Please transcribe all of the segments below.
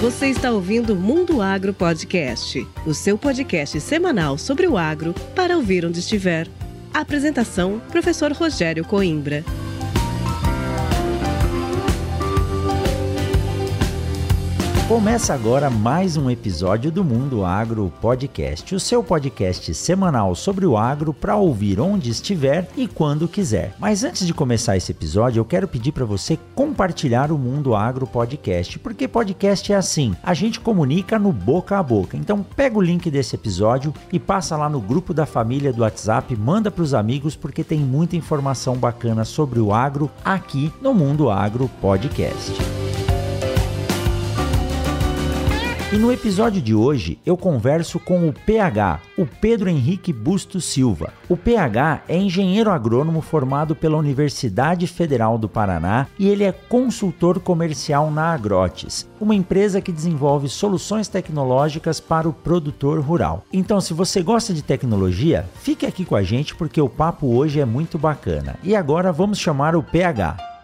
Você está ouvindo Mundo Agro Podcast, o seu podcast semanal sobre o agro para ouvir onde estiver. apresentação: Professor Rogério Coimbra. Começa agora mais um episódio do Mundo Agro Podcast, o seu podcast semanal sobre o agro para ouvir onde estiver e quando quiser. Mas antes de começar esse episódio, eu quero pedir para você compartilhar o Mundo Agro Podcast, porque podcast é assim, a gente comunica no boca a boca. Então pega o link desse episódio e passa lá no grupo da família do WhatsApp, manda para os amigos porque tem muita informação bacana sobre o agro aqui no Mundo Agro Podcast. E no episódio de hoje eu converso com o PH, o Pedro Henrique Busto Silva. O PH é engenheiro agrônomo formado pela Universidade Federal do Paraná e ele é consultor comercial na Agrotes, uma empresa que desenvolve soluções tecnológicas para o produtor rural. Então, se você gosta de tecnologia, fique aqui com a gente porque o papo hoje é muito bacana. E agora vamos chamar o PH.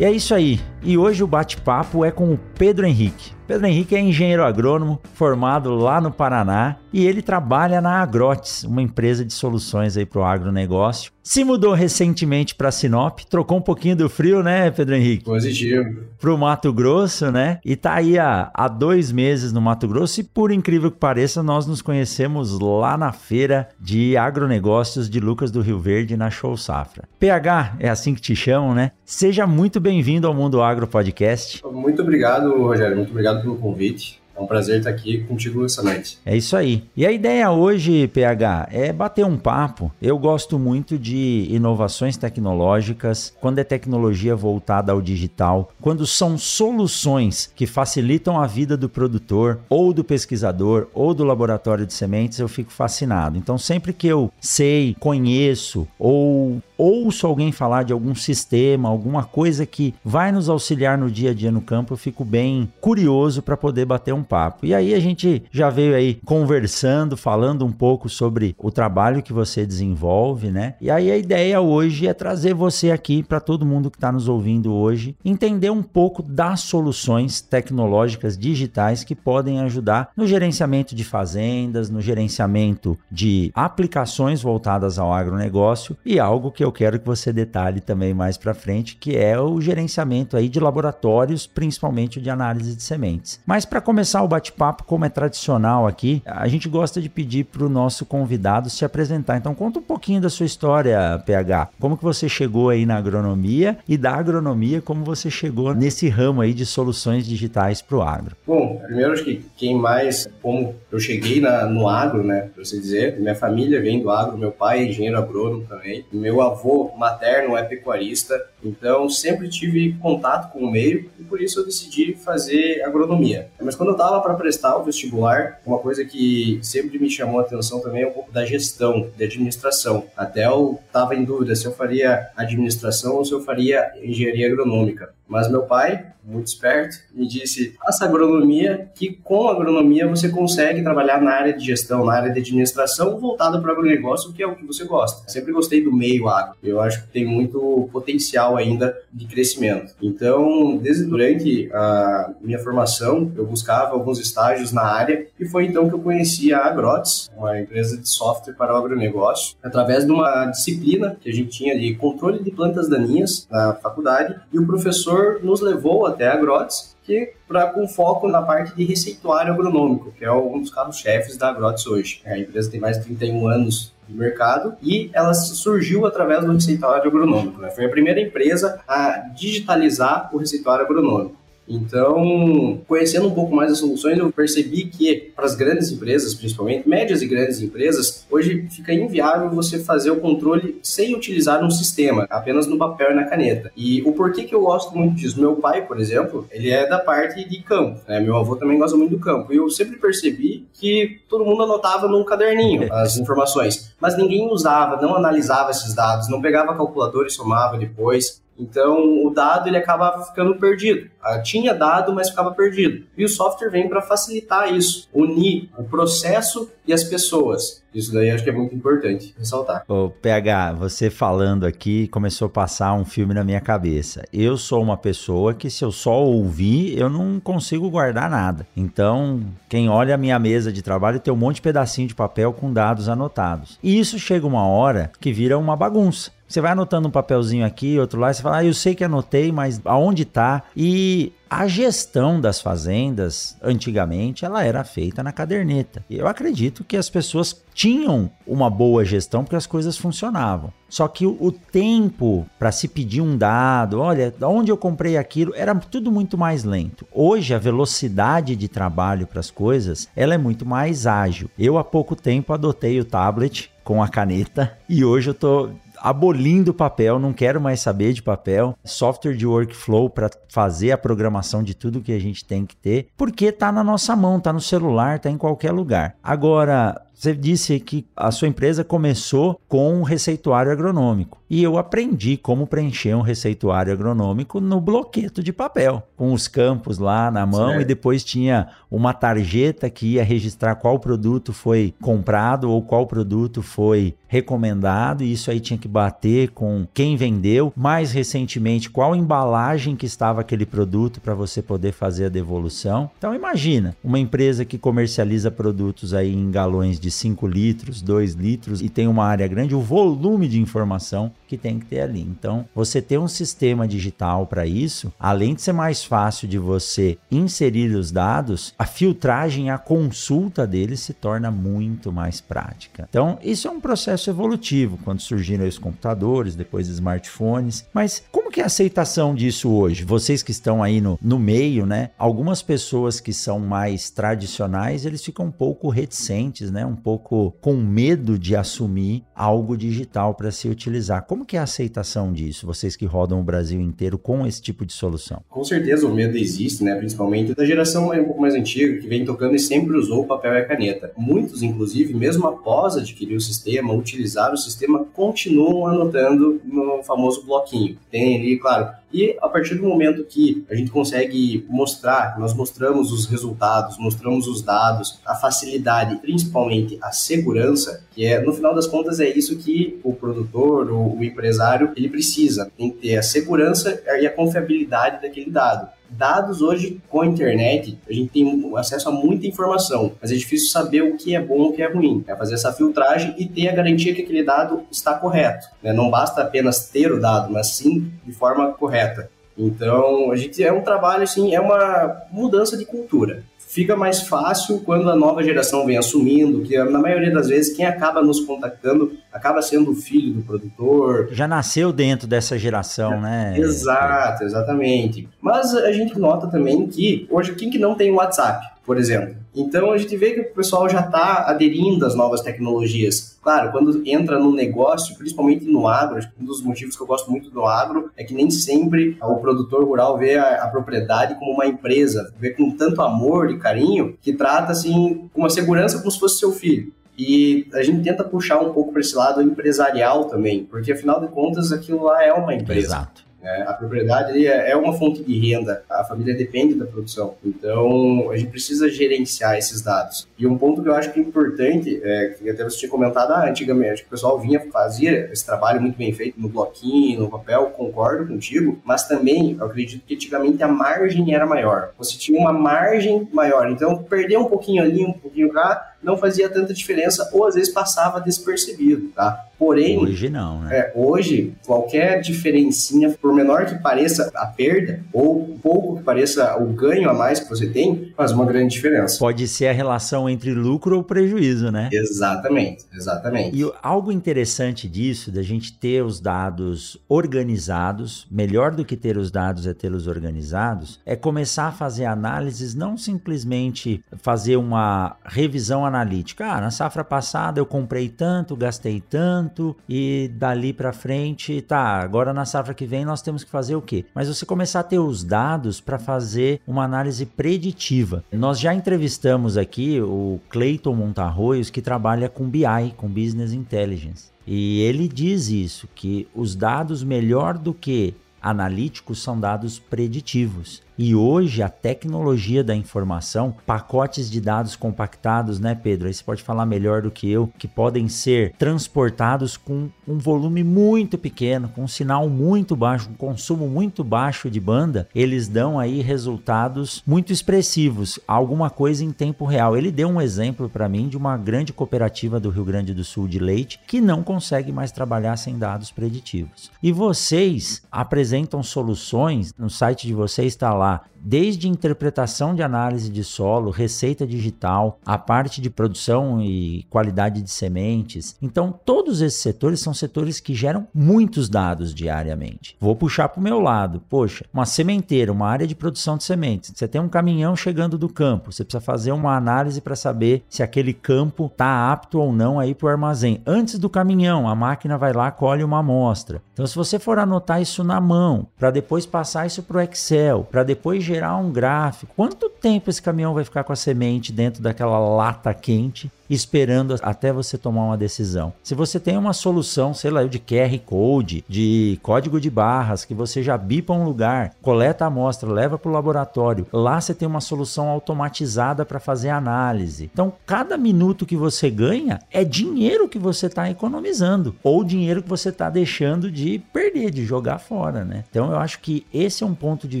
E é isso aí. E hoje o bate-papo é com o Pedro Henrique. Pedro Henrique é engenheiro agrônomo, formado lá no Paraná, e ele trabalha na Agrotes, uma empresa de soluções aí para o agronegócio. Se mudou recentemente para Sinop, trocou um pouquinho do frio, né, Pedro Henrique? Positivo. Para o Mato Grosso, né? E tá aí há, há dois meses no Mato Grosso e, por incrível que pareça, nós nos conhecemos lá na feira de agronegócios de Lucas do Rio Verde, na Show Safra. PH, é assim que te chamam, né? Seja muito bem-vindo ao Mundo Agro Podcast. Muito obrigado, Rogério. Muito obrigado pelo convite. É um prazer estar aqui contigo essa noite. É isso aí. E a ideia hoje, PH, é bater um papo. Eu gosto muito de inovações tecnológicas, quando é tecnologia voltada ao digital, quando são soluções que facilitam a vida do produtor, ou do pesquisador, ou do laboratório de sementes, eu fico fascinado. Então, sempre que eu sei, conheço ou ouço alguém falar de algum sistema, alguma coisa que vai nos auxiliar no dia a dia no campo, eu fico bem curioso para poder bater um papo. E aí a gente já veio aí conversando, falando um pouco sobre o trabalho que você desenvolve, né? E aí a ideia hoje é trazer você aqui para todo mundo que está nos ouvindo hoje, entender um pouco das soluções tecnológicas digitais que podem ajudar no gerenciamento de fazendas, no gerenciamento de aplicações voltadas ao agronegócio e algo que eu eu quero que você detalhe também mais para frente, que é o gerenciamento aí de laboratórios, principalmente de análise de sementes. Mas para começar o bate-papo, como é tradicional aqui, a gente gosta de pedir para o nosso convidado se apresentar. Então conta um pouquinho da sua história, PH. Como que você chegou aí na agronomia e da agronomia, como você chegou nesse ramo aí de soluções digitais para o agro? Bom, primeiro que quem mais, como eu cheguei na, no agro, né, para você dizer, minha família vem do agro, meu pai é engenheiro agrônomo também, meu avô avô materno é pecuarista, então sempre tive contato com o meio e por isso eu decidi fazer agronomia. Mas quando eu estava para prestar o vestibular, uma coisa que sempre me chamou a atenção também é um pouco da gestão, da administração. Até eu estava em dúvida se eu faria administração ou se eu faria engenharia agronômica. Mas meu pai, muito esperto, me disse: faça agronomia, que com agronomia você consegue trabalhar na área de gestão, na área de administração, voltada para o agronegócio, que é o que você gosta. Sempre gostei do meio agro. Eu acho que tem muito potencial ainda de crescimento. Então, desde durante a minha formação, eu buscava alguns estágios na área e foi então que eu conheci a Agrotes, uma empresa de software para o agronegócio, através de uma disciplina que a gente tinha de controle de plantas daninhas na faculdade e o professor nos levou até a Grotes, que com foco na parte de receituário agronômico, que é um dos carros-chefes da Grotes hoje. A empresa tem mais de 31 anos de mercado e ela surgiu através do receituário agronômico. Né? Foi a primeira empresa a digitalizar o receituário agronômico. Então, conhecendo um pouco mais as soluções, eu percebi que para as grandes empresas, principalmente médias e grandes empresas, hoje fica inviável você fazer o controle sem utilizar um sistema, apenas no papel e na caneta. E o porquê que eu gosto muito disso? Meu pai, por exemplo, ele é da parte de campo, né? Meu avô também gosta muito do campo. E eu sempre percebi que todo mundo anotava num caderninho as informações, mas ninguém usava, não analisava esses dados, não pegava a calculadora e somava depois. Então, o dado ele acaba ficando perdido. Ah, tinha dado, mas ficava perdido. E o software vem para facilitar isso, unir o processo e as pessoas. Isso daí acho que é muito importante ressaltar. Ô, PH, você falando aqui começou a passar um filme na minha cabeça. Eu sou uma pessoa que se eu só ouvir, eu não consigo guardar nada. Então, quem olha a minha mesa de trabalho tem um monte de pedacinho de papel com dados anotados. E isso chega uma hora que vira uma bagunça. Você vai anotando um papelzinho aqui, outro lá, você fala, ah, eu sei que anotei, mas aonde tá? E a gestão das fazendas, antigamente, ela era feita na caderneta. Eu acredito que as pessoas tinham uma boa gestão porque as coisas funcionavam. Só que o tempo para se pedir um dado, olha, onde eu comprei aquilo, era tudo muito mais lento. Hoje a velocidade de trabalho para as coisas, ela é muito mais ágil. Eu há pouco tempo adotei o tablet com a caneta e hoje eu tô abolindo papel, não quero mais saber de papel, software de workflow para fazer a programação de tudo que a gente tem que ter, porque está na nossa mão, está no celular, está em qualquer lugar. Agora, você disse que a sua empresa começou com um receituário agronômico. E eu aprendi como preencher um receituário agronômico no bloqueto de papel, com os campos lá na mão certo. e depois tinha uma tarjeta que ia registrar qual produto foi comprado ou qual produto foi recomendado, e isso aí tinha que bater com quem vendeu, mais recentemente qual embalagem que estava aquele produto para você poder fazer a devolução. Então imagina, uma empresa que comercializa produtos aí em galões de de 5 litros, 2 litros e tem uma área grande, o volume de informação que tem que ter ali. Então, você ter um sistema digital para isso, além de ser mais fácil de você inserir os dados, a filtragem, a consulta deles se torna muito mais prática. Então, isso é um processo evolutivo, quando surgiram os computadores, depois smartphones. Mas como que é a aceitação disso hoje? Vocês que estão aí no, no meio, né? Algumas pessoas que são mais tradicionais, eles ficam um pouco reticentes, né? Um pouco com medo de assumir algo digital para se utilizar. Como que é a aceitação disso, vocês que rodam o Brasil inteiro com esse tipo de solução? Com certeza o medo existe, né? principalmente da geração um pouco mais antiga, que vem tocando e sempre usou papel e caneta. Muitos, inclusive, mesmo após adquirir o sistema, utilizar o sistema, continuam anotando no famoso bloquinho. Tem ali, claro, e a partir do momento que a gente consegue mostrar, nós mostramos os resultados, mostramos os dados, a facilidade, principalmente a segurança, que é no final das contas é isso que o produtor, o, o empresário, ele precisa. Tem que ter a segurança e a confiabilidade daquele dado. Dados hoje com a internet, a gente tem acesso a muita informação, mas é difícil saber o que é bom e o que é ruim. É fazer essa filtragem e ter a garantia que aquele dado está correto. Né? Não basta apenas ter o dado, mas sim de forma correta. Então, a gente é um trabalho, assim, é uma mudança de cultura fica mais fácil quando a nova geração vem assumindo, que na maioria das vezes quem acaba nos contactando acaba sendo o filho do produtor. Já nasceu dentro dessa geração, é, né? Exato, exatamente. Mas a gente nota também que hoje quem que não tem WhatsApp, por exemplo? Então a gente vê que o pessoal já está aderindo às novas tecnologias. Claro, quando entra no negócio, principalmente no agro, um dos motivos que eu gosto muito do agro é que nem sempre o produtor rural vê a, a propriedade como uma empresa, vê com tanto amor e carinho que trata assim com uma segurança como se fosse seu filho. E a gente tenta puxar um pouco para esse lado empresarial também, porque afinal de contas aquilo lá é uma empresa. Exato. É, a propriedade ali é, é uma fonte de renda, a família depende da produção. Então, a gente precisa gerenciar esses dados. E um ponto que eu acho que é importante, é, que até você tinha comentado ah, antigamente, que o pessoal vinha, fazia esse trabalho muito bem feito no bloquinho, no papel, concordo contigo, mas também eu acredito que antigamente a margem era maior. Você tinha uma margem maior, então perder um pouquinho ali, um pouquinho cá, não fazia tanta diferença ou às vezes passava despercebido, tá? Porém, hoje não, né? É, hoje qualquer diferencinha, por menor que pareça a perda ou pouco que pareça o ganho a mais que você tem, faz uma grande diferença. Pode ser a relação entre lucro ou prejuízo, né? Exatamente, exatamente. E algo interessante disso, da gente ter os dados organizados, melhor do que ter os dados é tê-los organizados, é começar a fazer análises, não simplesmente fazer uma revisão analítica. Ah, na safra passada eu comprei tanto, gastei tanto e dali para frente, tá, agora na safra que vem nós temos que fazer o quê? Mas você começar a ter os dados para fazer uma análise preditiva. Nós já entrevistamos aqui o Clayton Montarroios que trabalha com BI, com Business Intelligence. E ele diz isso, que os dados melhor do que analíticos são dados preditivos. E hoje a tecnologia da informação, pacotes de dados compactados, né, Pedro? Aí você pode falar melhor do que eu, que podem ser transportados com um volume muito pequeno, com um sinal muito baixo, um consumo muito baixo de banda, eles dão aí resultados muito expressivos, alguma coisa em tempo real. Ele deu um exemplo para mim de uma grande cooperativa do Rio Grande do Sul de leite que não consegue mais trabalhar sem dados preditivos. E vocês apresentam soluções, no site de vocês está lá 와 desde interpretação de análise de solo, receita digital, a parte de produção e qualidade de sementes. Então, todos esses setores são setores que geram muitos dados diariamente. Vou puxar para o meu lado. Poxa, uma sementeira, uma área de produção de sementes. Você tem um caminhão chegando do campo, você precisa fazer uma análise para saber se aquele campo está apto ou não aí para o armazém. Antes do caminhão, a máquina vai lá, colhe uma amostra. Então, se você for anotar isso na mão, para depois passar isso para o Excel, para depois gerar um gráfico. Quanto tempo esse caminhão vai ficar com a semente dentro daquela lata quente esperando até você tomar uma decisão. Se você tem uma solução, sei lá, de QR Code, de código de barras, que você já bipa um lugar, coleta a amostra, leva para o laboratório, lá você tem uma solução automatizada para fazer análise. Então, cada minuto que você ganha é dinheiro que você está economizando ou dinheiro que você está deixando de perder, de jogar fora, né? Então, eu acho que esse é um ponto de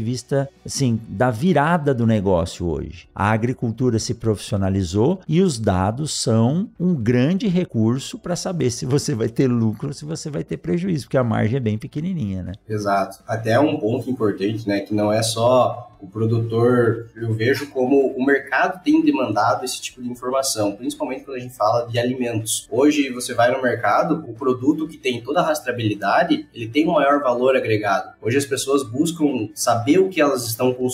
vista, assim, da virada do negócio hoje. A agricultura se profissionalizou e os dados são um grande recurso para saber se você vai ter lucro ou se você vai ter prejuízo, porque a margem é bem pequenininha, né? Exato. Até um ponto importante, né, que não é só o produtor, eu vejo como o mercado tem demandado esse tipo de informação, principalmente quando a gente fala de alimentos. Hoje você vai no mercado, o produto que tem toda a rastreabilidade, ele tem um maior valor agregado. Hoje as pessoas buscam saber o que elas estão consumindo,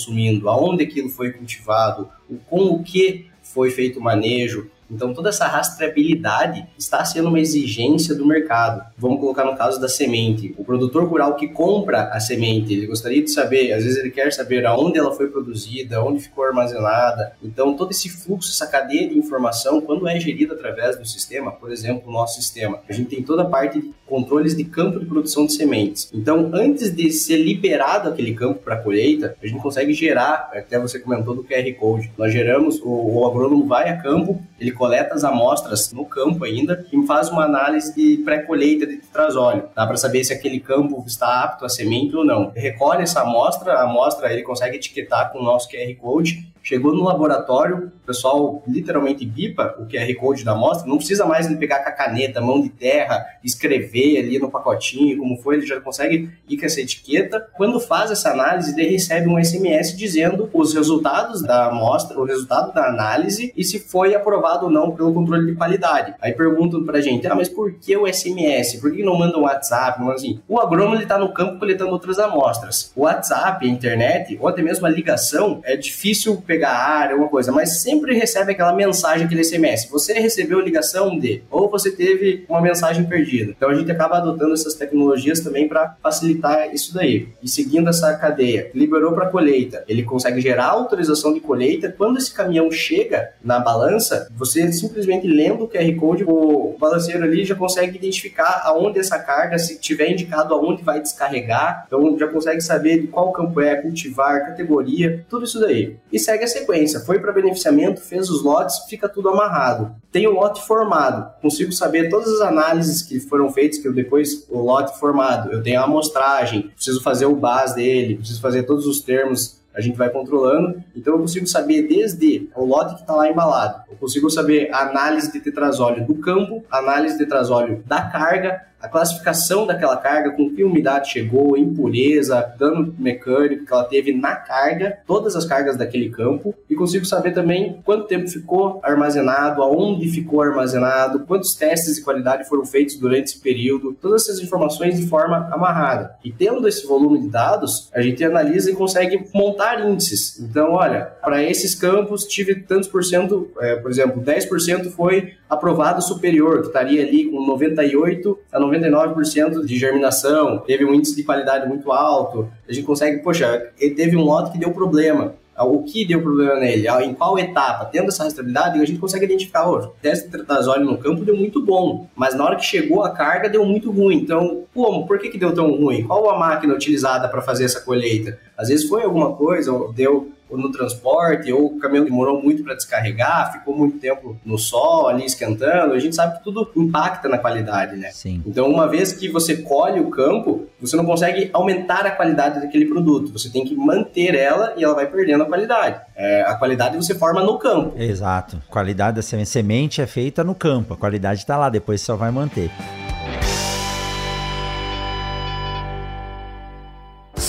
aonde aquilo foi cultivado, com o que foi feito o manejo, então, toda essa rastreabilidade está sendo uma exigência do mercado. Vamos colocar no caso da semente. O produtor rural que compra a semente, ele gostaria de saber, às vezes ele quer saber aonde ela foi produzida, onde ficou armazenada. Então, todo esse fluxo, essa cadeia de informação, quando é gerida através do sistema, por exemplo, o nosso sistema, a gente tem toda a parte de controles de campo de produção de sementes. Então, antes de ser liberado aquele campo para colheita, a gente consegue gerar, até você comentou do QR Code, nós geramos, o, o agrônomo vai a campo, ele coleta as amostras no campo ainda e faz uma análise de pré-colheita de tetrazóleo. Dá para saber se aquele campo está apto a semente ou não. Recolhe essa amostra, a amostra ele consegue etiquetar com o nosso QR Code Chegou no laboratório, o pessoal literalmente bipa o QR Code da amostra, não precisa mais ele pegar com a caneta, mão de terra, escrever ali no pacotinho, como foi, ele já consegue ir com essa etiqueta. Quando faz essa análise, ele recebe um SMS dizendo os resultados da amostra, o resultado da análise e se foi aprovado ou não pelo controle de qualidade. Aí perguntam pra gente, ah, mas por que o SMS? Por que não manda um WhatsApp? Não, assim, o agrônomo ele tá no campo coletando outras amostras. O WhatsApp, a internet, ou até mesmo a ligação, é difícil pegar pegar a área, alguma coisa, mas sempre recebe aquela mensagem, aquele SMS. Você recebeu ligação de, ou você teve uma mensagem perdida. Então a gente acaba adotando essas tecnologias também para facilitar isso daí. E seguindo essa cadeia, liberou para colheita, ele consegue gerar autorização de colheita. Quando esse caminhão chega na balança, você simplesmente lendo o QR Code, o balanceiro ali já consegue identificar aonde essa carga, se tiver indicado aonde vai descarregar, então já consegue saber de qual campo é, cultivar, categoria, tudo isso daí. E segue a sequência. Foi para beneficiamento, fez os lotes, fica tudo amarrado. Tem o lote formado, consigo saber todas as análises que foram feitas, que eu depois, o lote formado, eu tenho a amostragem, preciso fazer o base dele, preciso fazer todos os termos a gente vai controlando. Então eu consigo saber desde o lote que está lá embalado, eu consigo saber a análise de tetrazóleo do campo, análise de tetrazóleo da carga, a classificação daquela carga, com que umidade chegou, impureza, dano mecânico que ela teve na carga, todas as cargas daquele campo, e consigo saber também quanto tempo ficou armazenado, aonde ficou armazenado, quantos testes de qualidade foram feitos durante esse período, todas essas informações de forma amarrada. E tendo esse volume de dados, a gente analisa e consegue montar índices. Então, olha, para esses campos tive tantos por cento, é, por exemplo, 10% foi aprovado superior, que estaria ali com 98 a 99% de germinação, teve um índice de qualidade muito alto. A gente consegue, poxa, ele teve um lote que deu problema. o que deu problema nele, em qual etapa, tendo essa rastreabilidade, a gente consegue identificar, o teste de tetrazole no campo deu muito bom, mas na hora que chegou a carga deu muito ruim. Então, como? Por que, que deu tão ruim? Qual a máquina utilizada para fazer essa colheita? Às vezes foi alguma coisa, deu ou no transporte, ou o caminhão demorou muito para descarregar, ficou muito tempo no sol ali esquentando. A gente sabe que tudo impacta na qualidade, né? Sim. Então, uma vez que você colhe o campo, você não consegue aumentar a qualidade daquele produto. Você tem que manter ela e ela vai perdendo a qualidade. É, a qualidade você forma no campo. Exato. A qualidade da semente é feita no campo. A qualidade está lá, depois você só vai manter.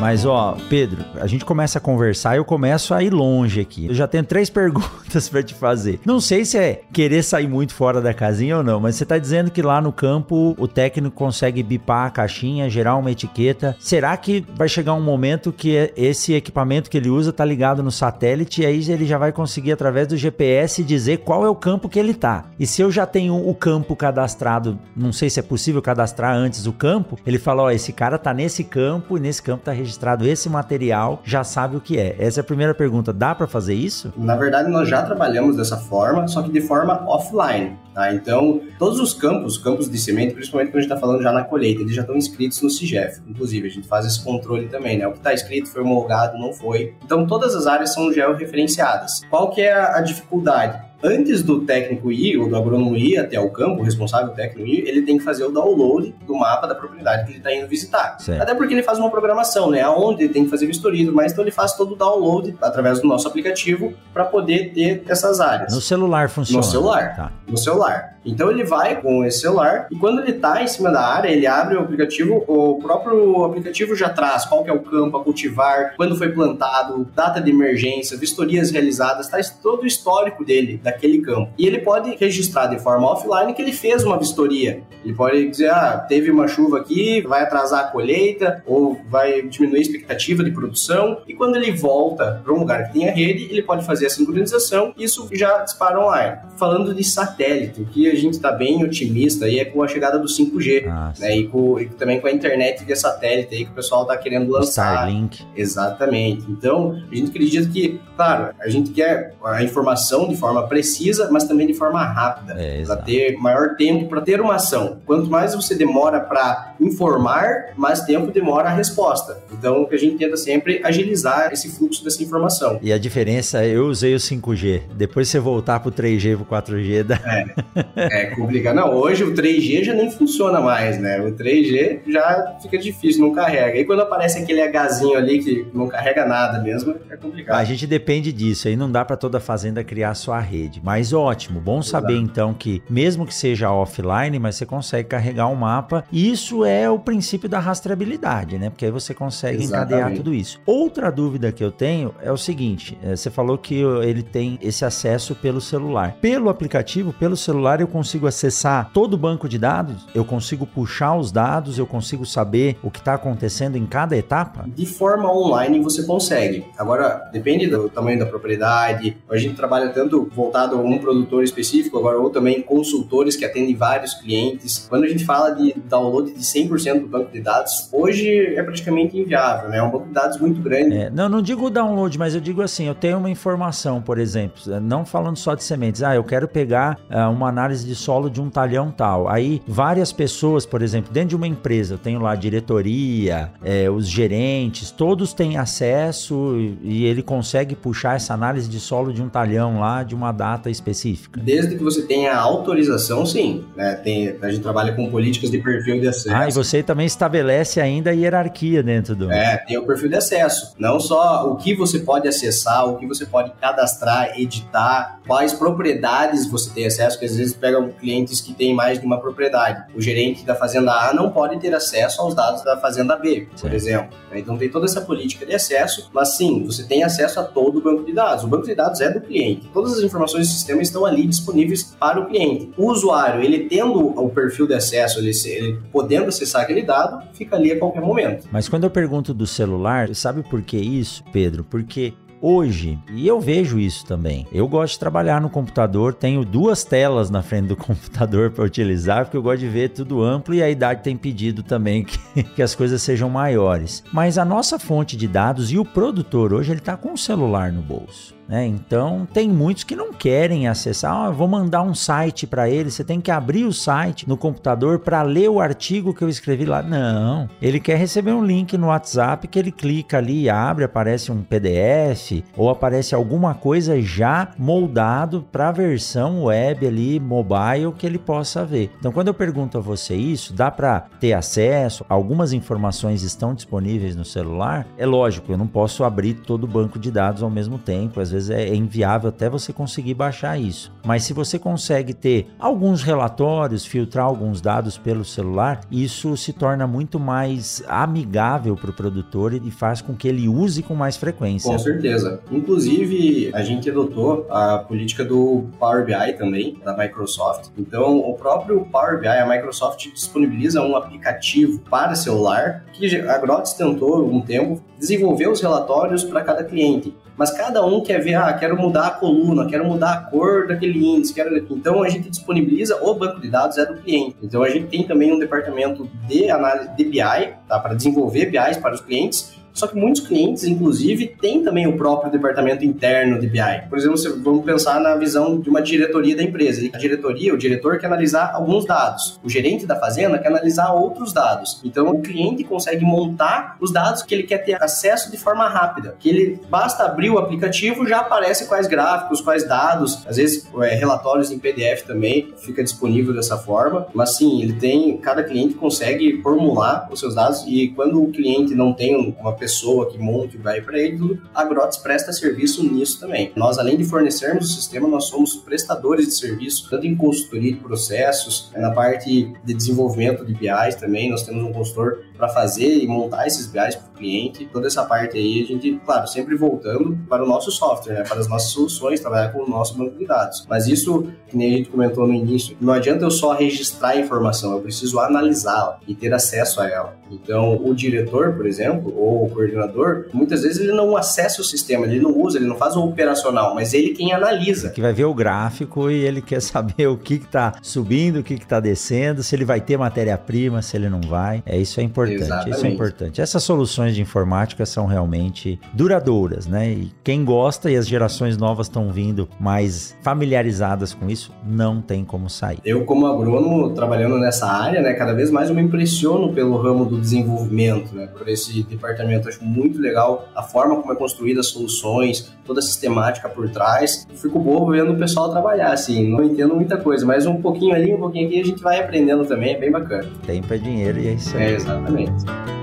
Mas, ó, Pedro, a gente começa a conversar e eu começo a ir longe aqui. Eu já tenho três perguntas para te fazer. Não sei se é querer sair muito fora da casinha ou não, mas você tá dizendo que lá no campo o técnico consegue bipar a caixinha, gerar uma etiqueta. Será que vai chegar um momento que esse equipamento que ele usa tá ligado no satélite e aí ele já vai conseguir, através do GPS, dizer qual é o campo que ele tá? E se eu já tenho o campo cadastrado, não sei se é possível cadastrar antes o campo, ele fala: ó, esse cara tá nesse campo e nesse campo tá registrado registrado esse material já sabe o que é? Essa é a primeira pergunta. Dá para fazer isso? Na verdade, nós já trabalhamos dessa forma, só que de forma offline. Tá? Então, todos os campos, campos de semente, principalmente quando a gente está falando já na colheita, eles já estão inscritos no CIGEF. Inclusive, a gente faz esse controle também, né? O que está escrito foi homologado, não foi. Então, todas as áreas são georreferenciadas. Qual que é a dificuldade? Antes do técnico ir, ou do agrônomo ir até o campo, o responsável técnico ir, ele tem que fazer o download do mapa da propriedade que ele está indo visitar. Certo. Até porque ele faz uma programação, né? Aonde ele tem que fazer vistoria, mas então ele faz todo o download através do nosso aplicativo para poder ter essas áreas. No celular funciona? No celular. Tá. No celular. Então ele vai com esse celular e quando ele está em cima da área, ele abre o aplicativo, o próprio aplicativo já traz qual que é o campo a cultivar, quando foi plantado, data de emergência, vistorias realizadas, traz todo o histórico dele, daquele campo. E ele pode registrar de forma offline que ele fez uma vistoria. Ele pode dizer, ah, teve uma chuva aqui, vai atrasar a colheita ou vai diminuir a expectativa de produção. E quando ele volta para um lugar que tenha rede, ele pode fazer a sincronização e isso já dispara online. Falando de satélite, que a gente está bem otimista aí é com a chegada do 5G, ah, né? E, com, e, também com a internet via satélite aí que o pessoal está querendo lançar. Starlink. Exatamente. Então, a gente acredita que, claro, a gente quer a informação de forma precisa, mas também de forma rápida, é, para ter maior tempo para ter uma ação. Quanto mais você demora para informar, mais tempo demora a resposta. Então, o que a gente tenta sempre agilizar esse fluxo dessa informação. E a diferença, eu usei o 5G. Depois você voltar para o 3G, para o 4G, dá... é, é complicado. Não, hoje o 3G já nem funciona mais, né? O 3G já fica difícil, não carrega. E quando aparece aquele Hzinho ali que não carrega nada mesmo, é complicado. A gente depende disso. Aí não dá para toda fazenda criar sua rede. Mas ótimo, bom saber então que mesmo que seja offline, mas você consegue carregar um mapa. Isso é o princípio da rastreabilidade, né? Porque aí você consegue Exatamente. encadear tudo isso. Outra dúvida que eu tenho é o seguinte: é, você falou que ele tem esse acesso pelo celular. Pelo aplicativo, pelo celular, eu consigo acessar todo o banco de dados, eu consigo puxar os dados, eu consigo saber o que está acontecendo em cada etapa? De forma online você consegue. Agora, depende do tamanho da propriedade. A gente trabalha tanto voltado a um produtor específico, agora ou também consultores que atendem vários clientes. Quando a gente fala de download de 100% do banco de dados, hoje é praticamente inviável, né? É um banco de dados muito grande. É, não, não digo download, mas eu digo assim, eu tenho uma informação, por exemplo, não falando só de sementes, ah, eu quero pegar uh, uma análise de solo de um talhão tal. Aí várias pessoas, por exemplo, dentro de uma empresa, eu tenho lá a diretoria, é, os gerentes, todos têm acesso e ele consegue puxar essa análise de solo de um talhão lá, de uma data específica? Desde que você tenha autorização, sim. Né? Tem, a gente trabalha com políticas de perfil de acesso. Ah, e você também estabelece ainda a hierarquia dentro do. É, tem o perfil de acesso. Não só o que você pode acessar, o que você pode cadastrar, editar, quais propriedades você tem acesso, que às vezes pega clientes que têm mais de uma propriedade. O gerente da fazenda A não pode ter acesso aos dados da fazenda B, por certo. exemplo. Então tem toda essa política de acesso, mas sim, você tem acesso a todo o banco de dados. O banco de dados é do cliente. Todas as informações do sistema estão ali disponíveis para o cliente. O usuário, ele tendo o perfil de acesso, ele, ele podendo acessar aquele dado, fica ali a qualquer momento. Mas quando eu pergunto do celular, sabe por que isso, Pedro? Porque hoje, e eu vejo isso também. Eu gosto de trabalhar no computador, tenho duas telas na frente do computador para utilizar, porque eu gosto de ver tudo amplo e a idade tem pedido também que, que as coisas sejam maiores. Mas a nossa fonte de dados e o produtor hoje ele está com o celular no bolso. Né? Então, tem muitos que não querem acessar. Ah, vou mandar um site para ele. Você tem que abrir o site no computador para ler o artigo que eu escrevi lá. Não. Ele quer receber um link no WhatsApp que ele clica ali abre, aparece um PDF ou aparece alguma coisa já moldado para a versão web ali, mobile, que ele possa ver. Então, quando eu pergunto a você isso, dá para ter acesso? Algumas informações estão disponíveis no celular? É lógico, eu não posso abrir todo o banco de dados ao mesmo tempo. Às vezes vezes é inviável até você conseguir baixar isso. Mas se você consegue ter alguns relatórios, filtrar alguns dados pelo celular, isso se torna muito mais amigável para o produtor e faz com que ele use com mais frequência. Com certeza. Inclusive, a gente adotou a política do Power BI também, da Microsoft. Então, o próprio Power BI, a Microsoft disponibiliza um aplicativo para celular que a Grots tentou um tempo desenvolver os relatórios para cada cliente mas cada um quer ver, ah, quero mudar a coluna, quero mudar a cor daquele índice, quero... então a gente disponibiliza o banco de dados é do cliente. Então a gente tem também um departamento de análise de BI, tá, para desenvolver BIs para os clientes só que muitos clientes, inclusive, têm também o próprio departamento interno de BI. Por exemplo, vamos pensar na visão de uma diretoria da empresa. A diretoria, o diretor quer analisar alguns dados. O gerente da fazenda quer analisar outros dados. Então, o cliente consegue montar os dados que ele quer ter acesso de forma rápida. Que ele basta abrir o aplicativo, já aparece quais gráficos, quais dados. Às vezes, é, relatórios em PDF também fica disponível dessa forma. Mas sim, ele tem, cada cliente consegue formular os seus dados e quando o cliente não tem uma pessoa pessoa que monte o vai para ele, a Grots presta serviço nisso também. Nós, além de fornecermos o sistema, nós somos prestadores de serviço, tanto em consultoria de processos, na parte de desenvolvimento de BIs também, nós temos um consultor para fazer e montar esses BIs para o cliente. Toda essa parte aí, a gente, claro, sempre voltando para o nosso software, né, para as nossas soluções, trabalhar com o nosso banco de dados. Mas isso, que nem a gente comentou no início, não adianta eu só registrar a informação, eu preciso analisá-la e ter acesso a ela. Então, o diretor, por exemplo, ou o coordenador, muitas vezes ele não acessa o sistema, ele não usa, ele não faz o operacional, mas ele quem analisa. Que vai ver o gráfico e ele quer saber o que está subindo, o que está descendo, se ele vai ter matéria-prima, se ele não vai. É isso é importante. Exatamente. Isso é importante. Essas soluções de informática são realmente duradouras, né? E quem gosta e as gerações novas estão vindo mais familiarizadas com isso, não tem como sair. Eu, como agrônomo, trabalhando nessa área, né, cada vez mais eu me impressiono pelo ramo do desenvolvimento, né, por esse departamento. Acho muito legal a forma como é construída as soluções, toda a sistemática por trás. Eu fico bobo vendo o pessoal trabalhar, assim, não entendo muita coisa, mas um pouquinho ali, um pouquinho aqui, a gente vai aprendendo também, é bem bacana. Tempo é dinheiro e é isso aí. É, exatamente.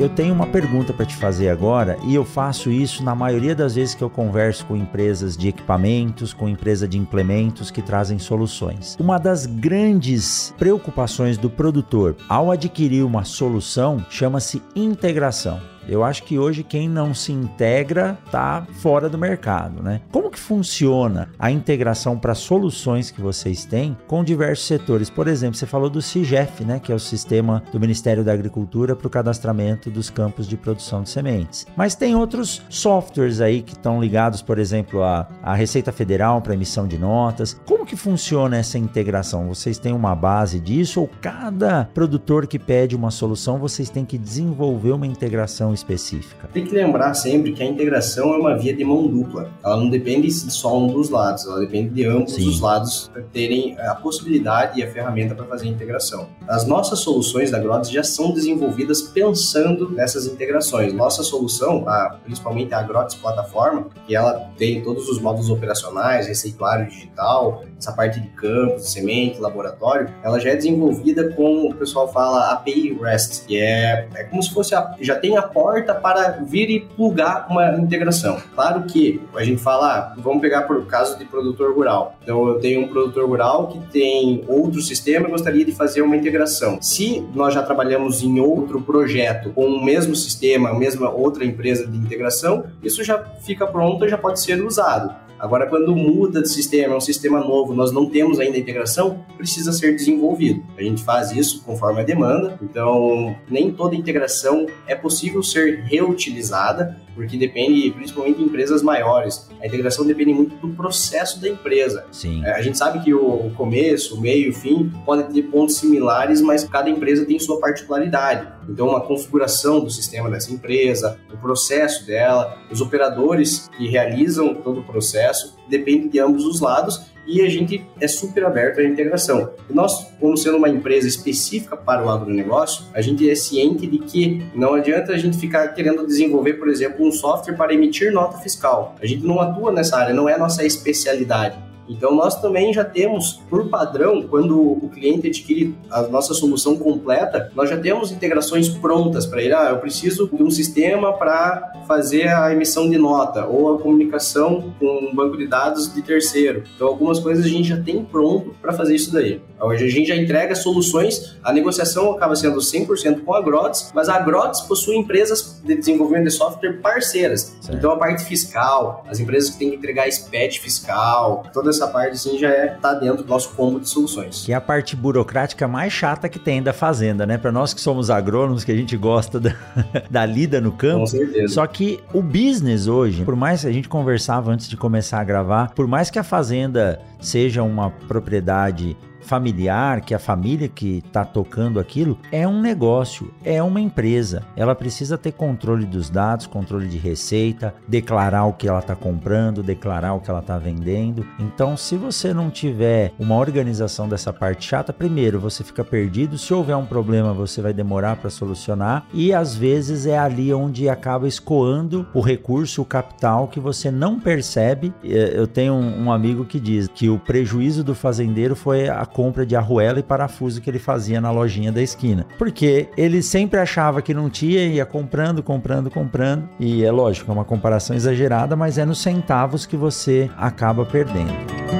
Eu tenho uma pergunta para te fazer agora e eu faço isso na maioria das vezes que eu converso com empresas de equipamentos, com empresa de implementos que trazem soluções. Uma das grandes preocupações do produtor ao adquirir uma solução chama-se integração. Eu acho que hoje quem não se integra está fora do mercado, né? Como que funciona a integração para soluções que vocês têm com diversos setores? Por exemplo, você falou do CIGEF, né, que é o sistema do Ministério da Agricultura para o cadastramento dos campos de produção de sementes. Mas tem outros softwares aí que estão ligados, por exemplo, à, à Receita Federal para emissão de notas. Como que funciona essa integração? Vocês têm uma base disso ou cada produtor que pede uma solução, vocês têm que desenvolver uma integração específica. Tem que lembrar sempre que a integração é uma via de mão dupla. Ela não depende de só um dos lados, ela depende de ambos Sim. os lados terem a possibilidade e a ferramenta para fazer a integração. As nossas soluções da Grots já são desenvolvidas pensando nessas integrações. Nossa solução, a, principalmente a Grots plataforma, que ela tem todos os módulos operacionais, receituário digital, essa parte de campos, semente, laboratório, ela já é desenvolvida com, o pessoal fala API REST, que é, é como se fosse, a, já tem a porta para vir e plugar uma integração. Claro que a gente fala, ah, vamos pegar por caso de produtor rural. Então eu tenho um produtor rural que tem outro sistema e gostaria de fazer uma integração. Se nós já trabalhamos em outro projeto com o mesmo sistema, a mesma outra empresa de integração, isso já fica pronto e já pode ser usado. Agora, quando muda de sistema, é um sistema novo, nós não temos ainda a integração, precisa ser desenvolvido. A gente faz isso conforme a demanda, então nem toda integração é possível ser reutilizada, porque depende, principalmente em empresas maiores, a integração depende muito do processo da empresa. Sim. É, a gente sabe que o começo, o meio e o fim podem ter pontos similares, mas cada empresa tem sua particularidade. Então, uma configuração do sistema dessa empresa, o processo dela, os operadores que realizam todo o processo, depende de ambos os lados e a gente é super aberto à integração. E nós, como sendo uma empresa específica para o agronegócio, a gente é ciente de que não adianta a gente ficar querendo desenvolver, por exemplo, um software para emitir nota fiscal. A gente não atua nessa área, não é nossa especialidade. Então, nós também já temos, por padrão, quando o cliente adquire a nossa solução completa, nós já temos integrações prontas para ele. Ah, eu preciso de um sistema para fazer a emissão de nota ou a comunicação com um banco de dados de terceiro. Então, algumas coisas a gente já tem pronto para fazer isso daí. Hoje a gente já entrega soluções, a negociação acaba sendo 100% com a Grots, mas a Grots possui empresas de desenvolvimento de software parceiras. Certo. Então, a parte fiscal, as empresas que têm que entregar SPED fiscal, toda essa parte assim já é tá dentro do nosso combo de soluções. Que é a parte burocrática mais chata que tem da fazenda, né? Para nós que somos agrônomos, que a gente gosta da, da lida no campo. Com certeza. Só que o business hoje, por mais que a gente conversava antes de começar a gravar, por mais que a fazenda seja uma propriedade familiar, que a família que está tocando aquilo, é um negócio, é uma empresa. Ela precisa ter controle dos dados, controle de receita, declarar o que ela está comprando, declarar o que ela está vendendo. Então, se você não tiver uma organização dessa parte chata, primeiro você fica perdido. Se houver um problema, você vai demorar para solucionar e às vezes é ali onde acaba escoando o recurso, o capital que você não percebe. Eu tenho um amigo que diz que o prejuízo do fazendeiro foi a compra de arruela e parafuso que ele fazia na lojinha da esquina. Porque ele sempre achava que não tinha, ia comprando, comprando, comprando. E é lógico, é uma comparação exagerada, mas é nos centavos que você acaba perdendo.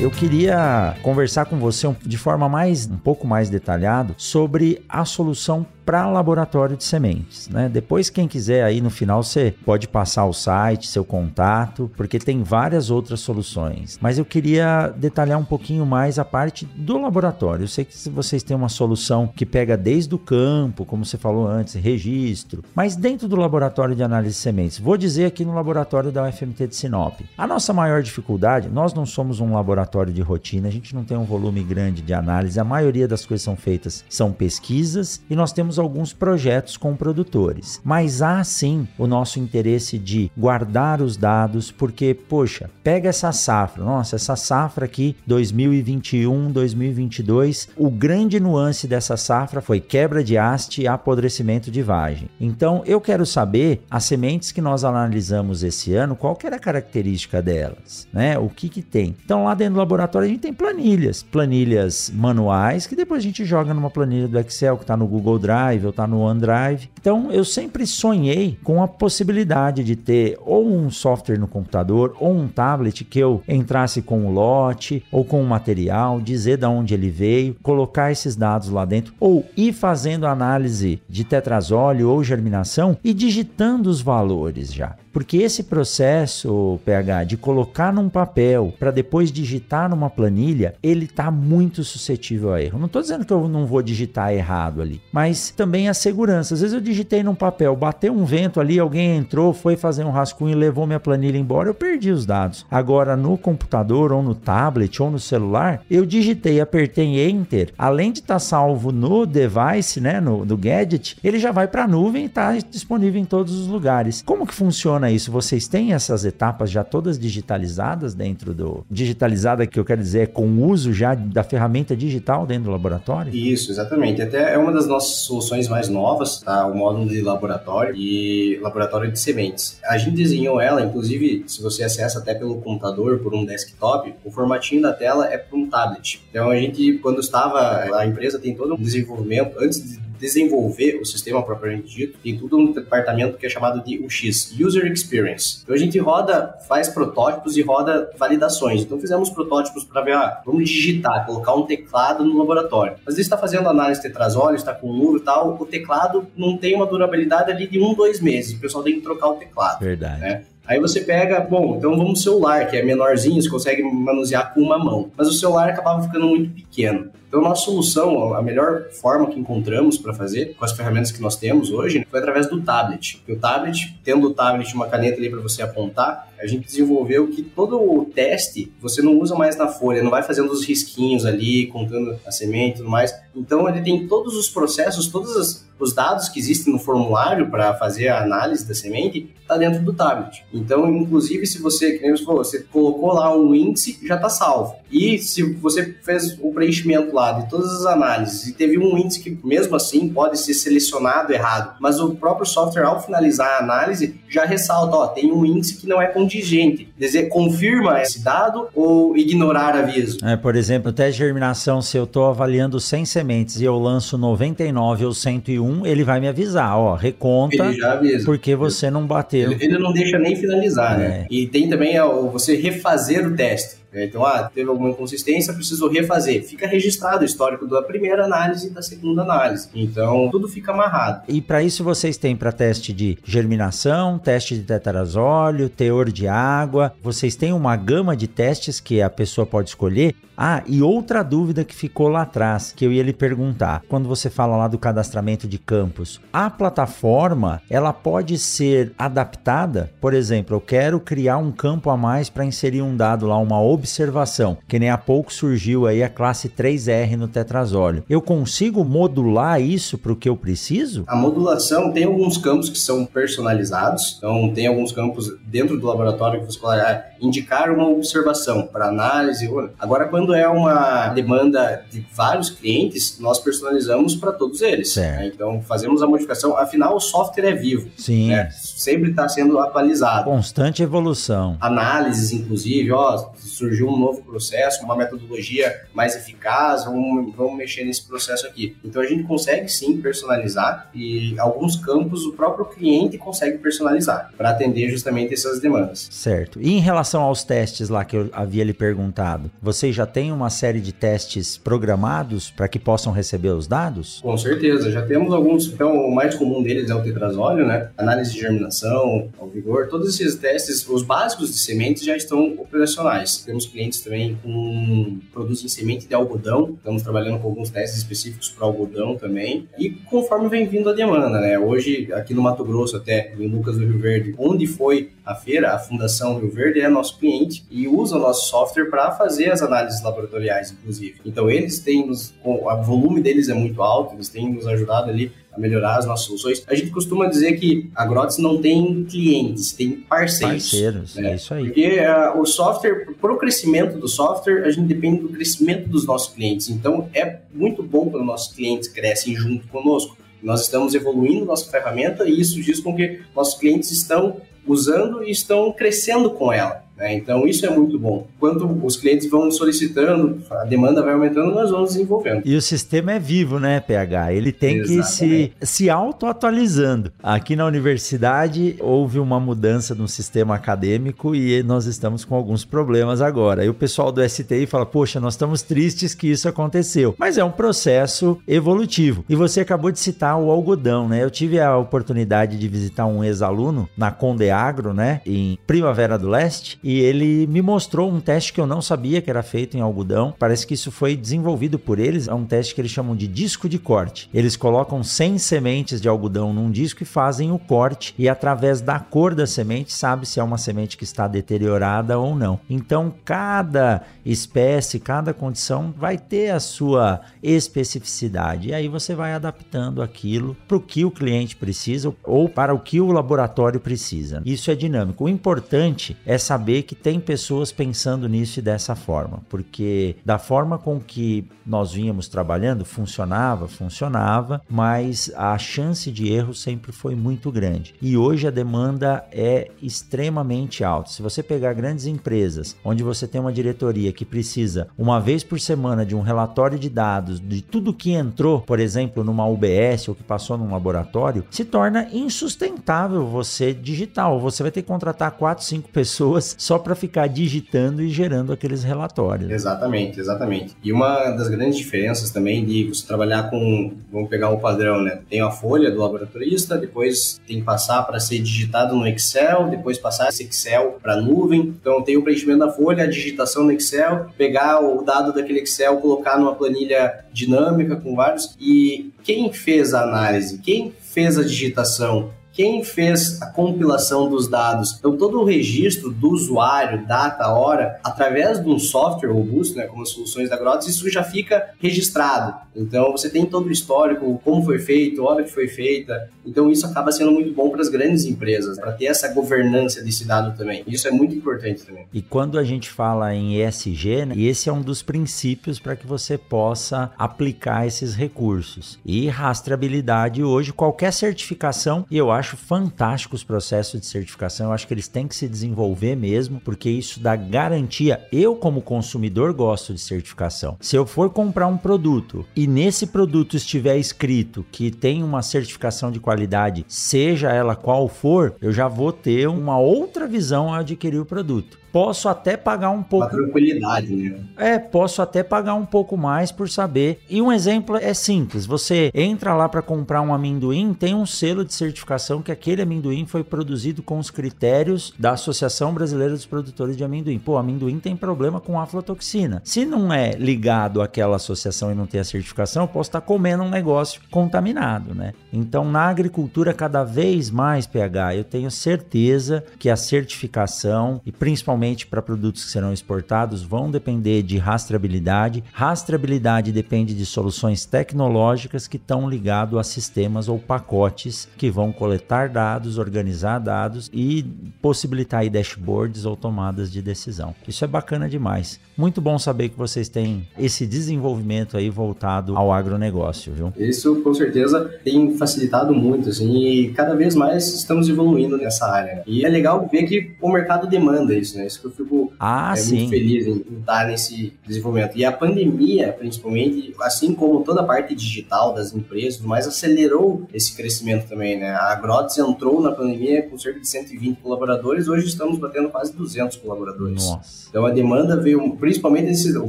Eu queria conversar com você de forma mais um pouco mais detalhada sobre a solução para laboratório de sementes, né? Depois quem quiser aí no final você pode passar o site, seu contato, porque tem várias outras soluções. Mas eu queria detalhar um pouquinho mais a parte do laboratório. Eu sei que vocês têm uma solução que pega desde o campo, como você falou antes, registro, mas dentro do laboratório de análise de sementes, vou dizer aqui no laboratório da UFMT de Sinop. A nossa maior dificuldade, nós não somos um laboratório de rotina, a gente não tem um volume grande de análise, a maioria das coisas são feitas são pesquisas e nós temos alguns projetos com produtores. Mas há sim o nosso interesse de guardar os dados, porque, poxa, pega essa safra, nossa, essa safra aqui, 2021, 2022, o grande nuance dessa safra foi quebra de haste e apodrecimento de vagem. Então, eu quero saber as sementes que nós analisamos esse ano, qual que era a característica delas, né? O que que tem? Então lá dentro do laboratório a gente tem planilhas, planilhas manuais que depois a gente joga numa planilha do Excel que está no Google Drive ou está no OneDrive. Então eu sempre sonhei com a possibilidade de ter ou um software no computador ou um tablet que eu entrasse com o lote ou com o material, dizer de onde ele veio, colocar esses dados lá dentro ou ir fazendo análise de tetrazóleo ou germinação e digitando os valores já. Porque esse processo, PH, de colocar num papel para depois digitar numa planilha, ele está muito suscetível a erro. Não estou dizendo que eu não vou digitar errado ali, mas também a segurança. Às vezes eu digitei num papel, bateu um vento ali, alguém entrou, foi fazer um rascunho e levou minha planilha embora, eu perdi os dados. Agora no computador ou no tablet ou no celular, eu digitei, apertei enter, além de estar tá salvo no device, né, no, no gadget, ele já vai para a nuvem e está disponível em todos os lugares. Como que funciona funciona isso? Vocês têm essas etapas já todas digitalizadas dentro do. Digitalizada, que eu quero dizer, é com o uso já da ferramenta digital dentro do laboratório? Isso, exatamente. Até é uma das nossas soluções mais novas, tá? O módulo de laboratório e laboratório de sementes. A gente desenhou ela, inclusive, se você acessa até pelo computador, por um desktop, o formatinho da tela é para um tablet. Então a gente, quando estava, a empresa tem todo um desenvolvimento, antes de desenvolver o sistema propriamente dito, tem tudo um departamento que é chamado de UX, User Experience. Então a gente roda, faz protótipos e roda validações. Então fizemos protótipos para ver, ah, vamos digitar, colocar um teclado no laboratório. Às vezes está fazendo análise de tetrazóleo, está com nuvem e tal, o teclado não tem uma durabilidade ali de um, dois meses. O pessoal tem que trocar o teclado. Verdade. Né? Aí você pega, bom, então vamos celular, que é menorzinho, você consegue manusear com uma mão. Mas o celular acabava ficando muito pequeno. Então, nossa solução, a melhor forma que encontramos para fazer com as ferramentas que nós temos hoje foi através do tablet. O tablet, tendo o tablet uma caneta ali para você apontar, a gente desenvolveu que todo o teste você não usa mais na folha, não vai fazendo os risquinhos ali, contando a semente e tudo mais. Então, ele tem todos os processos, todos os dados que existem no formulário para fazer a análise da semente, está dentro do tablet. Então, inclusive, se você, que nem você falou, você colocou lá um índice, já está salvo. E se você fez o preenchimento lá de todas as análises e teve um índice que, mesmo assim, pode ser selecionado errado, mas o próprio software, ao finalizar a análise, já ressalta, ó, tem um índice que não é contingente. Quer dizer, confirma esse dado ou ignorar aviso. É, por exemplo, teste de germinação, se eu estou avaliando 100 sementes e eu lanço 99 ou 101, ele vai me avisar, ó, reconta, ele já avisa. porque você não bateu. Ele, ele não deixa nem finalizar, né? é. né? E tem também ó, você refazer o teste. É, então, ah, teve alguma inconsistência, preciso refazer. Fica registrado o histórico da primeira análise e da segunda análise. Então, tudo fica amarrado. E para isso vocês têm para teste de germinação, teste de tetrazóleo, teor de água. Vocês têm uma gama de testes que a pessoa pode escolher ah, e outra dúvida que ficou lá atrás, que eu ia lhe perguntar, quando você fala lá do cadastramento de campos, a plataforma, ela pode ser adaptada? Por exemplo, eu quero criar um campo a mais para inserir um dado lá, uma observação, que nem há pouco surgiu aí a classe 3R no tetrazóleo. Eu consigo modular isso para o que eu preciso? A modulação tem alguns campos que são personalizados, então tem alguns campos dentro do laboratório que você pode ah, indicar uma observação para análise. Agora, quando é uma demanda de vários clientes, nós personalizamos para todos eles. Né? Então, fazemos a modificação. Afinal, o software é vivo. Sim. Né? Sempre está sendo atualizado. Constante evolução. Análises, inclusive, ó, surgiu um novo processo, uma metodologia mais eficaz, vamos, vamos mexer nesse processo aqui. Então, a gente consegue sim personalizar e alguns campos o próprio cliente consegue personalizar para atender justamente essas demandas. Certo. E em relação aos testes lá que eu havia lhe perguntado, vocês já tem uma série de testes programados para que possam receber os dados? Com certeza, já temos alguns. Então, o mais comum deles é o tetrazóleo, né? Análise de germinação, ao vigor, todos esses testes, os básicos de sementes já estão operacionais. Temos clientes também com produzem semente de algodão, estamos trabalhando com alguns testes específicos para algodão também. E conforme vem vindo a demanda, né? Hoje, aqui no Mato Grosso, até em Lucas do Rio Verde, onde foi a feira, a Fundação Rio Verde é nosso cliente e usa o nosso software para fazer as análises laboratoriais, inclusive. Então, eles têm, nos, o volume deles é muito alto, eles têm nos ajudado ali a melhorar as nossas soluções. A gente costuma dizer que a Grotes não tem clientes, tem parceiros. Parceiros, né? é isso aí. Porque uh, o software, para o crescimento do software, a gente depende do crescimento dos nossos clientes. Então, é muito bom quando nossos clientes crescem junto conosco. Nós estamos evoluindo nossa ferramenta e isso diz com que nossos clientes estão usando e estão crescendo com ela. Né? Então isso é muito bom. Quando os clientes vão solicitando, a demanda vai aumentando, nós vamos desenvolvendo. E o sistema é vivo, né, PH? Ele tem Exatamente. que se, se auto-atualizando. Aqui na universidade houve uma mudança no sistema acadêmico e nós estamos com alguns problemas agora. E o pessoal do STI fala: Poxa, nós estamos tristes que isso aconteceu. Mas é um processo evolutivo. E você acabou de citar o algodão, né? Eu tive a oportunidade de visitar um ex-aluno na Conde Agro, né, em Primavera do Leste, e ele me mostrou um teste que eu não sabia que era feito em algodão. Parece que isso foi desenvolvido por eles, é um teste que eles chamam de disco de corte. Eles colocam 100 sementes de algodão num disco e fazem o corte e através da cor da semente sabe se é uma semente que está deteriorada ou não. Então, cada espécie, cada condição vai ter a sua especificidade e aí você vai adaptando aquilo para o que o cliente precisa ou para o que o laboratório precisa. Isso é dinâmico. O importante é saber que tem pessoas pensando nisso e dessa forma, porque da forma com que nós vínhamos trabalhando, funcionava, funcionava, mas a chance de erro sempre foi muito grande. E hoje a demanda é extremamente alta. Se você pegar grandes empresas, onde você tem uma diretoria que precisa uma vez por semana de um relatório de dados de tudo que entrou, por exemplo, numa UBS ou que passou num laboratório, se torna insustentável você digital. Você vai ter que contratar 4, 5 pessoas só para ficar digitando e gerando aqueles relatórios. Exatamente, exatamente. E uma das grandes diferenças também de você trabalhar com, vamos pegar o padrão, né? Tem a folha do laboratorista, depois tem que passar para ser digitado no Excel, depois passar esse Excel para nuvem. Então tem o preenchimento da folha, a digitação no Excel, pegar o dado daquele Excel, colocar numa planilha dinâmica com vários. E quem fez a análise, quem fez a digitação, quem fez a compilação dos dados. Então, todo o registro do usuário, data, hora, através de um software robusto, né, como as soluções da Grotus, isso já fica registrado. Então, você tem todo o histórico, como foi feito, hora que foi feita. Então, isso acaba sendo muito bom para as grandes empresas, para ter essa governança desse dado também. Isso é muito importante também. E quando a gente fala em ESG, né, esse é um dos princípios para que você possa aplicar esses recursos. E rastreabilidade hoje, qualquer certificação, e eu acho acho fantástico os processos de certificação, eu acho que eles têm que se desenvolver mesmo, porque isso dá garantia. Eu, como consumidor, gosto de certificação. Se eu for comprar um produto e nesse produto estiver escrito que tem uma certificação de qualidade, seja ela qual for, eu já vou ter uma outra visão ao adquirir o produto posso até pagar um pouco. Uma tranquilidade, né? É, posso até pagar um pouco mais por saber. E um exemplo é simples: você entra lá para comprar um amendoim, tem um selo de certificação que aquele amendoim foi produzido com os critérios da Associação Brasileira dos Produtores de Amendoim. Pô, amendoim tem problema com aflatoxina. Se não é ligado àquela associação e não tem a certificação, eu posso estar comendo um negócio contaminado, né? Então, na agricultura, cada vez mais, PH, eu tenho certeza que a certificação e principalmente principalmente para produtos que serão exportados, vão depender de rastreabilidade. Rastreabilidade depende de soluções tecnológicas que estão ligadas a sistemas ou pacotes que vão coletar dados, organizar dados e possibilitar dashboards ou tomadas de decisão. Isso é bacana demais. Muito bom saber que vocês têm esse desenvolvimento aí voltado ao agronegócio, viu? Isso com certeza tem facilitado muito, assim, e cada vez mais estamos evoluindo nessa área. E é legal ver que o mercado demanda isso, né? Isso que eu fico ah, é, muito feliz em, em estar nesse desenvolvimento. E a pandemia, principalmente, assim como toda a parte digital das empresas, mais acelerou esse crescimento também, né? A Agrotes entrou na pandemia com cerca de 120 colaboradores, hoje estamos batendo quase 200 colaboradores. Nossa. Então a demanda veio, principalmente esse, o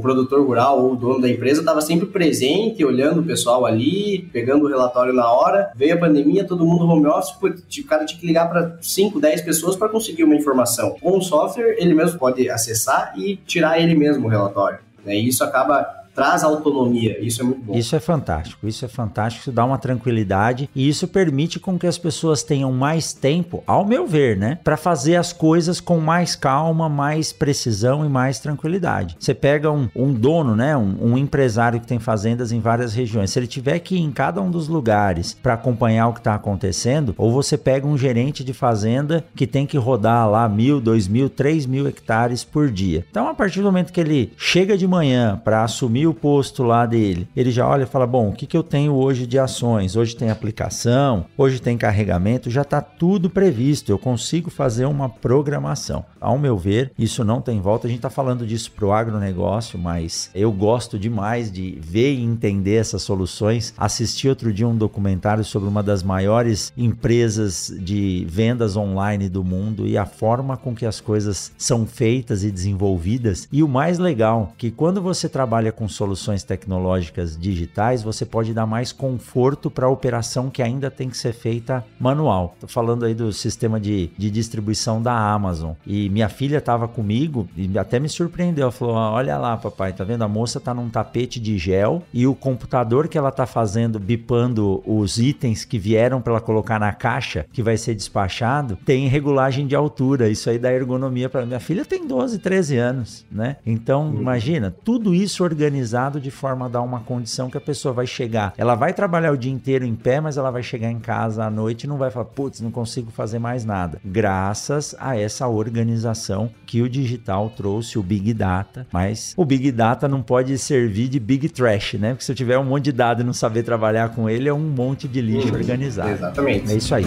produtor rural ou o dono da empresa estava sempre presente, olhando o pessoal ali, pegando o relatório na hora. Veio a pandemia, todo mundo home office, o cara tinha que ligar para 5, 10 pessoas para conseguir uma informação. Com o software, ele mesmo pode acessar e tirar ele mesmo o relatório. Né? E isso acaba traz autonomia. Isso é muito bom. Isso é fantástico. Isso é fantástico. Isso dá uma tranquilidade e isso permite com que as pessoas tenham mais tempo, ao meu ver, né, para fazer as coisas com mais calma, mais precisão e mais tranquilidade. Você pega um, um dono, né, um, um, empresário que tem fazendas em várias regiões. Se ele tiver que ir em cada um dos lugares para acompanhar o que está acontecendo, ou você pega um gerente de fazenda que tem que rodar lá mil, dois mil, três mil hectares por dia. Então, a partir do momento que ele chega de manhã para assumir o posto lá dele, ele já olha e fala: bom, o que, que eu tenho hoje de ações? Hoje tem aplicação, hoje tem carregamento, já está tudo previsto. Eu consigo fazer uma programação. Ao meu ver, isso não tem volta. A gente está falando disso para o agronegócio, mas eu gosto demais de ver e entender essas soluções. Assisti outro dia um documentário sobre uma das maiores empresas de vendas online do mundo e a forma com que as coisas são feitas e desenvolvidas. E o mais legal, que quando você trabalha com soluções tecnológicas digitais, você pode dar mais conforto para a operação que ainda tem que ser feita manual. Tô falando aí do sistema de, de distribuição da Amazon. E minha filha estava comigo e até me surpreendeu. Ela falou: Olha lá, papai, tá vendo? A moça tá num tapete de gel e o computador que ela tá fazendo, bipando os itens que vieram para ela colocar na caixa, que vai ser despachado, tem regulagem de altura. Isso aí dá ergonomia para minha filha tem 12, 13 anos, né? Então, uhum. imagina, tudo isso organizado de forma a dar uma condição que a pessoa vai chegar. Ela vai trabalhar o dia inteiro em pé, mas ela vai chegar em casa à noite e não vai falar, putz, não consigo fazer mais nada. Graças a essa organização que o digital trouxe, o Big Data. Mas o Big Data não pode servir de Big Trash, né? Porque se eu tiver um monte de dado e não saber trabalhar com ele, é um monte de lixo uhum. organizado. Exatamente. É isso aí.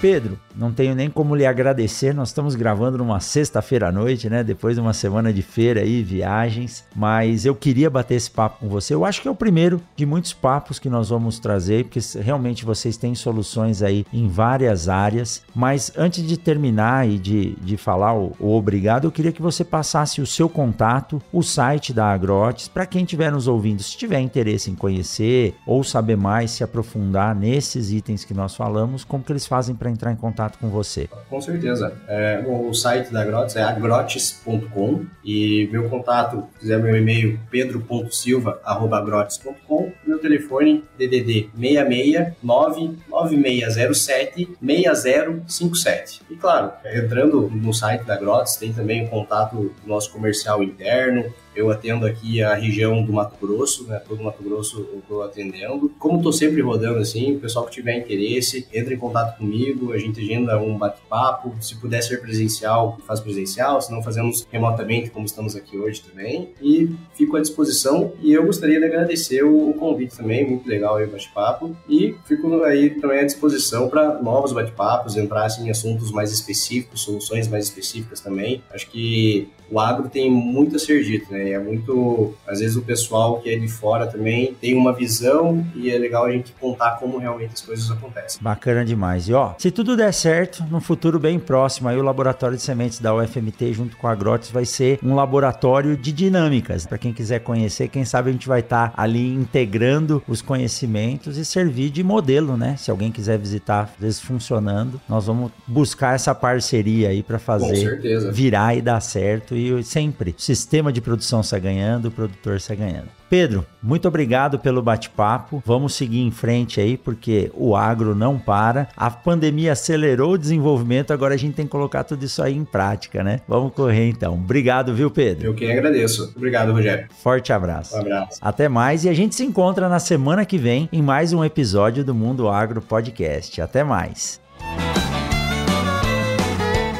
Pedro, não tenho nem como lhe agradecer. Nós estamos gravando numa sexta-feira à noite, né? Depois de uma semana de feira e viagens. Mas eu queria bater esse papo com você. Eu acho que é o primeiro de muitos papos que nós vamos trazer, porque realmente vocês têm soluções aí em várias áreas. Mas antes de terminar e de, de falar o, o obrigado, eu queria que você passasse o seu contato, o site da Agrotes, para quem estiver nos ouvindo, se tiver interesse em conhecer ou saber mais, se aprofundar nesses itens que nós falamos, como que eles fazem para entrar em contato com você? Com certeza. É, bom, o site da Grotes é agrotes.com e meu contato, se quiser meu e-mail, pedro.silva.grotes.com meu telefone, DDD 669 9607 6057. E claro, entrando no site da Grotes, tem também o contato do nosso comercial interno, eu atendo aqui a região do Mato Grosso, né? Todo Mato Grosso eu estou atendendo. Como estou sempre rodando assim, o pessoal que tiver interesse, entra em contato comigo, a gente agenda um bate-papo. Se puder ser presencial, faz presencial, se não fazemos remotamente, como estamos aqui hoje também. E fico à disposição e eu gostaria de agradecer o convite também, muito legal aí o bate-papo. E fico aí também à disposição para novos bate-papos, entrar assim, em assuntos mais específicos, soluções mais específicas também. Acho que o agro tem muito a ser dito, né? É muito, às vezes o pessoal que é de fora também tem uma visão e é legal a gente contar como realmente as coisas acontecem. Bacana demais. E ó, se tudo der certo, no futuro bem próximo, aí o laboratório de sementes da UFMT junto com a Agrotes vai ser um laboratório de dinâmicas. Para quem quiser conhecer, quem sabe a gente vai estar tá ali integrando os conhecimentos e servir de modelo, né? Se alguém quiser visitar, às vezes funcionando, nós vamos buscar essa parceria aí para fazer virar e dar certo e sempre o sistema de produção sai ganhando, o produtor sai ganhando. Pedro, muito obrigado pelo bate-papo. Vamos seguir em frente aí, porque o agro não para. A pandemia acelerou o desenvolvimento, agora a gente tem que colocar tudo isso aí em prática, né? Vamos correr então. Obrigado, viu, Pedro? Eu que agradeço. Obrigado, Rogério. Forte abraço. Um abraço. Até mais e a gente se encontra na semana que vem em mais um episódio do Mundo Agro Podcast. Até mais.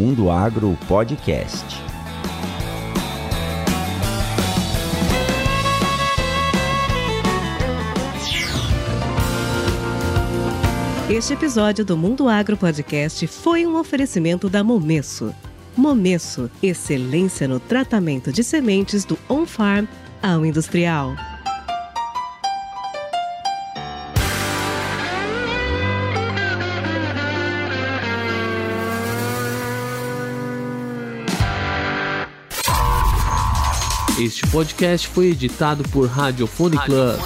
Mundo Agro Podcast. Este episódio do Mundo Agro Podcast foi um oferecimento da Momesso Momesso, excelência no tratamento de sementes do on-farm ao industrial. Este podcast foi editado por Radiofone Club.